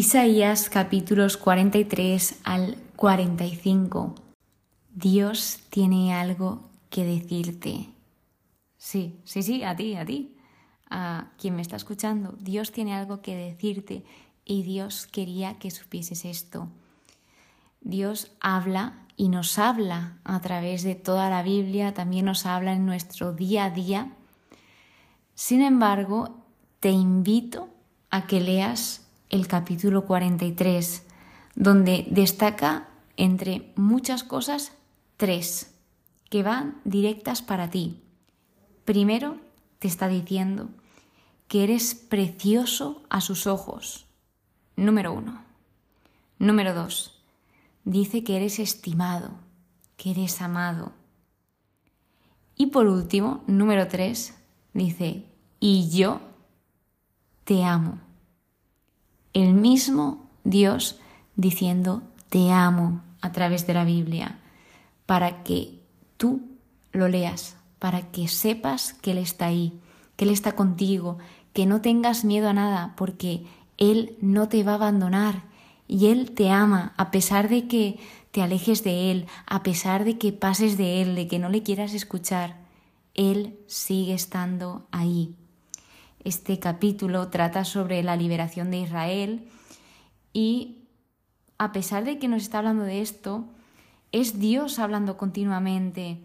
Isaías capítulos 43 al 45. Dios tiene algo que decirte. Sí, sí, sí, a ti, a ti, a quien me está escuchando. Dios tiene algo que decirte y Dios quería que supieses esto. Dios habla y nos habla a través de toda la Biblia, también nos habla en nuestro día a día. Sin embargo, te invito a que leas el capítulo 43, donde destaca, entre muchas cosas, tres que van directas para ti. Primero, te está diciendo que eres precioso a sus ojos. Número uno. Número dos, dice que eres estimado, que eres amado. Y por último, número tres, dice, y yo te amo el mismo Dios diciendo te amo a través de la Biblia, para que tú lo leas, para que sepas que Él está ahí, que Él está contigo, que no tengas miedo a nada, porque Él no te va a abandonar y Él te ama, a pesar de que te alejes de Él, a pesar de que pases de Él, de que no le quieras escuchar, Él sigue estando ahí. Este capítulo trata sobre la liberación de Israel y a pesar de que nos está hablando de esto, es Dios hablando continuamente.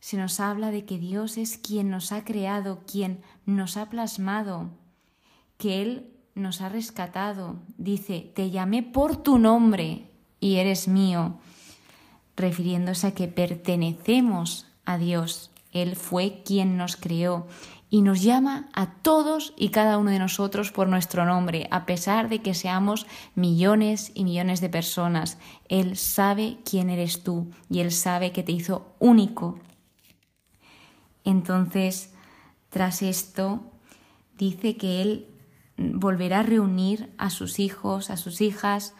Se nos habla de que Dios es quien nos ha creado, quien nos ha plasmado, que Él nos ha rescatado. Dice, te llamé por tu nombre y eres mío, refiriéndose a que pertenecemos a Dios. Él fue quien nos creó y nos llama a todos y cada uno de nosotros por nuestro nombre, a pesar de que seamos millones y millones de personas. Él sabe quién eres tú y Él sabe que te hizo único. Entonces, tras esto, dice que Él volverá a reunir a sus hijos, a sus hijas,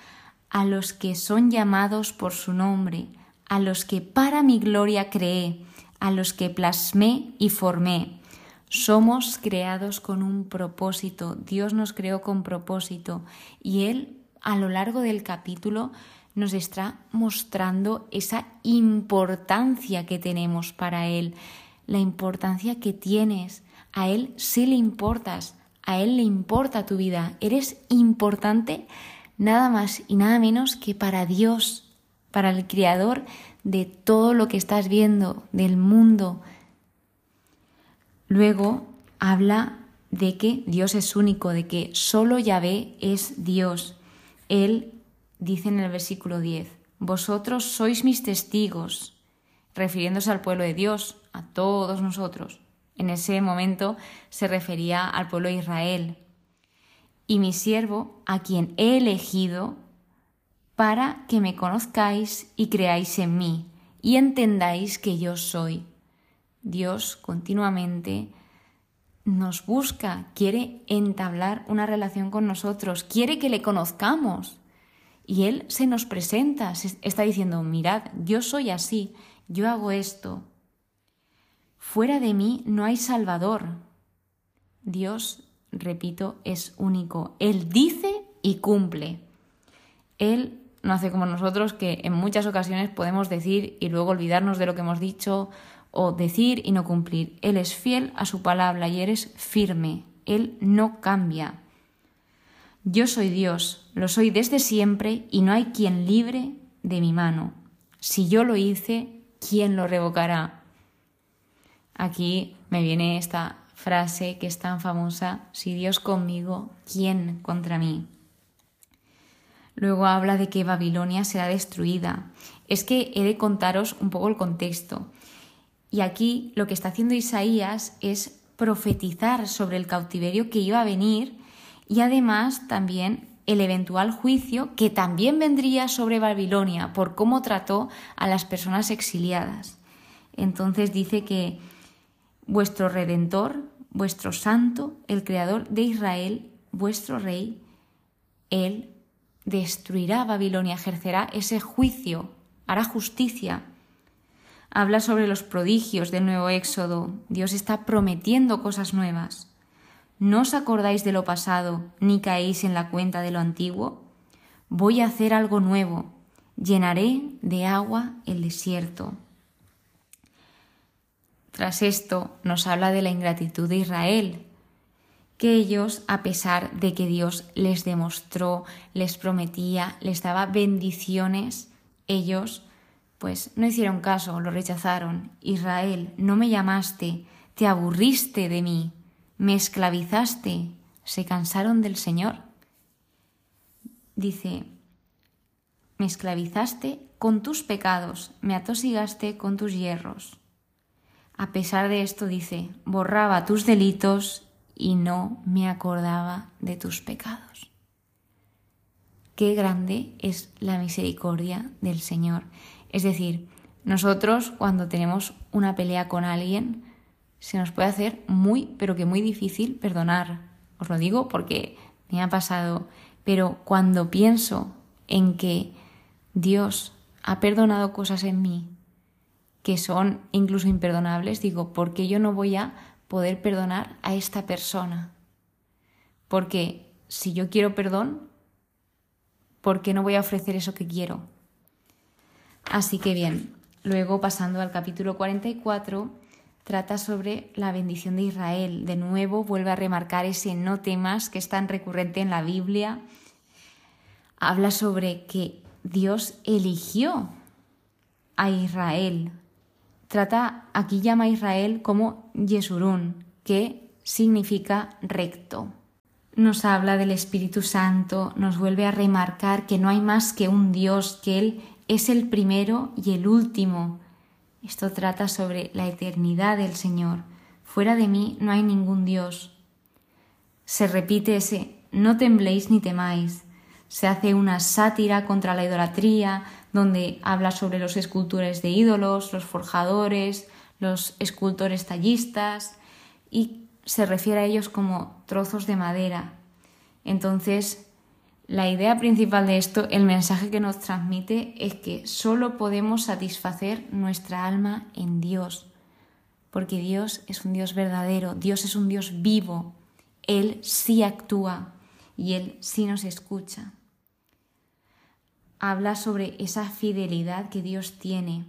a los que son llamados por su nombre, a los que para mi gloria creé, a los que plasmé y formé somos creados con un propósito, Dios nos creó con propósito. Y Él a lo largo del capítulo nos está mostrando esa importancia que tenemos para Él, la importancia que tienes. A Él sí le importas, a Él le importa tu vida, eres importante nada más y nada menos que para Dios, para el Creador de todo lo que estás viendo, del mundo, Luego habla de que Dios es único, de que solo Yahvé es Dios. Él dice en el versículo 10, Vosotros sois mis testigos, refiriéndose al pueblo de Dios, a todos nosotros. En ese momento se refería al pueblo de Israel. Y mi siervo, a quien he elegido, para que me conozcáis y creáis en mí, y entendáis que yo soy. Dios continuamente nos busca, quiere entablar una relación con nosotros, quiere que le conozcamos. Y Él se nos presenta, está diciendo, mirad, yo soy así, yo hago esto. Fuera de mí no hay Salvador. Dios, repito, es único. Él dice y cumple. Él no hace como nosotros que en muchas ocasiones podemos decir y luego olvidarnos de lo que hemos dicho o decir y no cumplir. Él es fiel a su palabra y eres firme. Él no cambia. Yo soy Dios, lo soy desde siempre y no hay quien libre de mi mano. Si yo lo hice, ¿quién lo revocará? Aquí me viene esta frase que es tan famosa, si Dios conmigo, ¿quién contra mí? Luego habla de que Babilonia será destruida. Es que he de contaros un poco el contexto. Y aquí lo que está haciendo Isaías es profetizar sobre el cautiverio que iba a venir y además también el eventual juicio que también vendría sobre Babilonia por cómo trató a las personas exiliadas. Entonces dice que vuestro redentor, vuestro santo, el creador de Israel, vuestro rey, él destruirá Babilonia, ejercerá ese juicio, hará justicia habla sobre los prodigios del nuevo Éxodo. Dios está prometiendo cosas nuevas. ¿No os acordáis de lo pasado, ni caéis en la cuenta de lo antiguo? voy a hacer algo nuevo, llenaré de agua el desierto. Tras esto nos habla de la ingratitud de Israel, que ellos, a pesar de que Dios les demostró, les prometía, les daba bendiciones, ellos pues no hicieron caso, lo rechazaron. Israel, no me llamaste, te aburriste de mí, me esclavizaste, se cansaron del Señor. Dice, me esclavizaste con tus pecados, me atosigaste con tus hierros. A pesar de esto dice, borraba tus delitos y no me acordaba de tus pecados. Qué grande es la misericordia del Señor. Es decir, nosotros cuando tenemos una pelea con alguien, se nos puede hacer muy, pero que muy difícil perdonar. Os lo digo porque me ha pasado. Pero cuando pienso en que Dios ha perdonado cosas en mí que son incluso imperdonables, digo, ¿por qué yo no voy a poder perdonar a esta persona. Porque si yo quiero perdón, ¿por qué no voy a ofrecer eso que quiero? Así que bien, luego pasando al capítulo 44, trata sobre la bendición de Israel. De nuevo vuelve a remarcar ese no temas que es tan recurrente en la Biblia. Habla sobre que Dios eligió a Israel trata, aquí llama a Israel como Yesurún, que significa recto. Nos habla del Espíritu Santo, nos vuelve a remarcar que no hay más que un Dios, que Él es el primero y el último. Esto trata sobre la eternidad del Señor. Fuera de mí no hay ningún Dios. Se repite ese no tembléis ni temáis. Se hace una sátira contra la idolatría, donde habla sobre los escultores de ídolos, los forjadores, los escultores tallistas y se refiere a ellos como trozos de madera. Entonces, la idea principal de esto, el mensaje que nos transmite es que solo podemos satisfacer nuestra alma en Dios, porque Dios es un Dios verdadero, Dios es un Dios vivo, Él sí actúa y Él sí nos escucha habla sobre esa fidelidad que Dios tiene.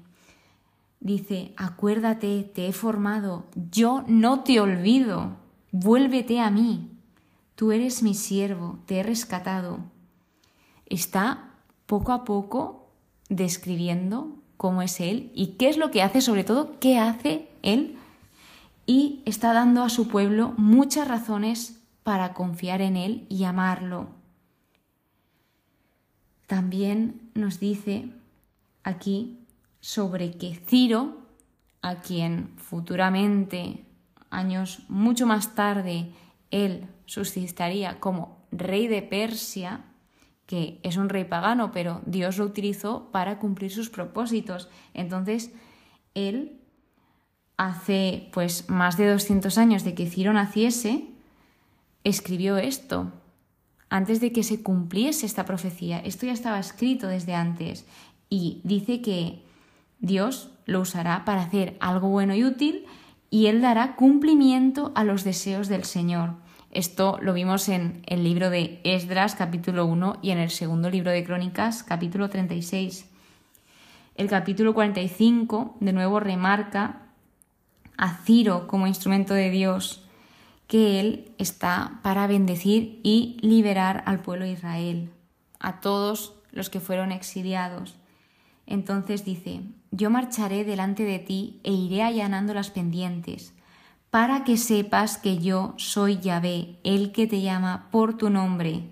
Dice, acuérdate, te he formado, yo no te olvido, vuélvete a mí, tú eres mi siervo, te he rescatado. Está poco a poco describiendo cómo es Él y qué es lo que hace, sobre todo, qué hace Él. Y está dando a su pueblo muchas razones para confiar en Él y amarlo. También nos dice aquí sobre que Ciro, a quien futuramente, años mucho más tarde, él suscitaría como rey de Persia, que es un rey pagano, pero Dios lo utilizó para cumplir sus propósitos. Entonces, él, hace pues más de 200 años de que Ciro naciese, escribió esto, antes de que se cumpliese esta profecía. Esto ya estaba escrito desde antes y dice que Dios lo usará para hacer algo bueno y útil y Él dará cumplimiento a los deseos del Señor. Esto lo vimos en el libro de Esdras capítulo 1 y en el segundo libro de Crónicas capítulo 36. El capítulo 45 de nuevo remarca a Ciro como instrumento de Dios que Él está para bendecir y liberar al pueblo de Israel, a todos los que fueron exiliados. Entonces dice, yo marcharé delante de ti e iré allanando las pendientes, para que sepas que yo soy Yahvé, el que te llama por tu nombre.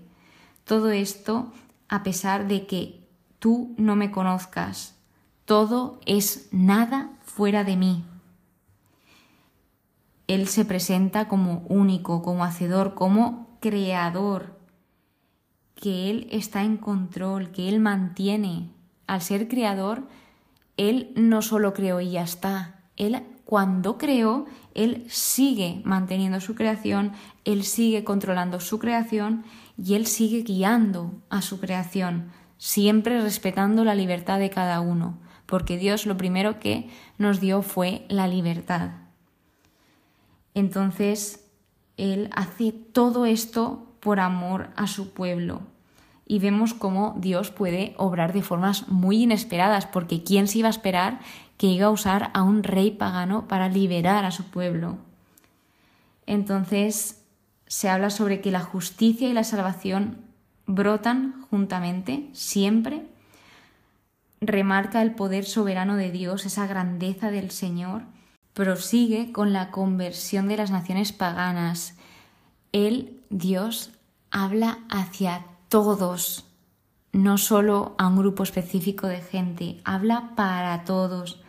Todo esto a pesar de que tú no me conozcas. Todo es nada fuera de mí. Él se presenta como único, como hacedor, como creador, que Él está en control, que Él mantiene. Al ser creador, Él no solo creó y ya está. Él cuando creó, Él sigue manteniendo su creación, Él sigue controlando su creación y Él sigue guiando a su creación, siempre respetando la libertad de cada uno, porque Dios lo primero que nos dio fue la libertad. Entonces, Él hace todo esto por amor a su pueblo. y vemos cómo Dios puede obrar de formas muy inesperadas, porque ¿quién se iba a esperar que iba a usar a un rey pagano para liberar a su pueblo? Entonces se habla sobre que la justicia y la salvación brotan juntamente, siempre. Remarca el poder soberano de Dios, esa grandeza del Señor. Prosigue con la conversión de las naciones paganas. Él, Dios, habla hacia todos, no solo a un grupo específico de gente, habla para todos.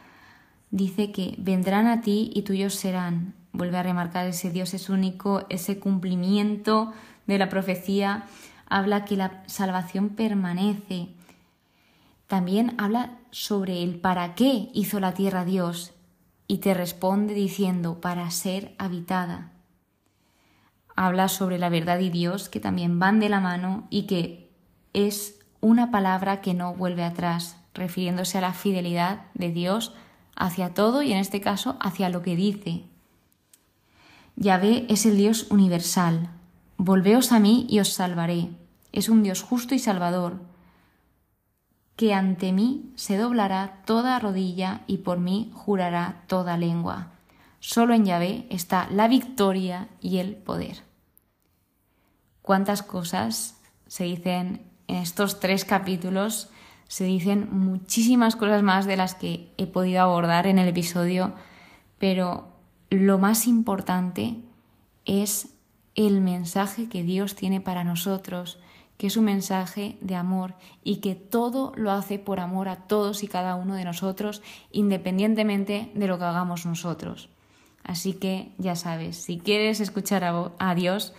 Dice que vendrán a ti y tuyos serán. Vuelve a remarcar ese Dios es único, ese cumplimiento de la profecía. Habla que la salvación permanece. También habla sobre el para qué hizo la tierra Dios y te responde diciendo para ser habitada habla sobre la verdad y Dios que también van de la mano y que es una palabra que no vuelve atrás, refiriéndose a la fidelidad de Dios hacia todo y en este caso hacia lo que dice. Yahvé es el Dios universal. Volveos a mí y os salvaré. Es un Dios justo y salvador, que ante mí se doblará toda rodilla y por mí jurará toda lengua. Solo en Yahvé está la victoria y el poder cuántas cosas se dicen en estos tres capítulos. Se dicen muchísimas cosas más de las que he podido abordar en el episodio, pero lo más importante es el mensaje que Dios tiene para nosotros, que es un mensaje de amor y que todo lo hace por amor a todos y cada uno de nosotros, independientemente de lo que hagamos nosotros. Así que ya sabes, si quieres escuchar a, Dios,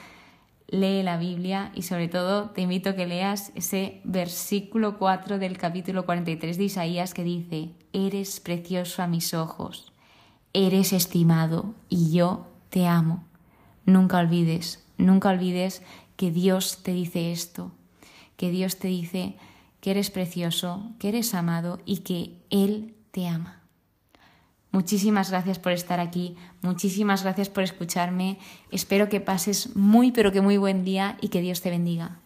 lee la Biblia y sobre todo te invito a que leas ese versículo 4 del capítulo 43 de Isaías que dice, Eres precioso a mis ojos, eres estimado y yo te amo. Nunca olvides, nunca olvides que Dios te dice esto, que Dios te dice que eres precioso, que eres amado y que Él te ama. Muchísimas gracias por estar aquí, muchísimas gracias por escucharme. Espero que pases muy pero que muy buen día y que Dios te bendiga.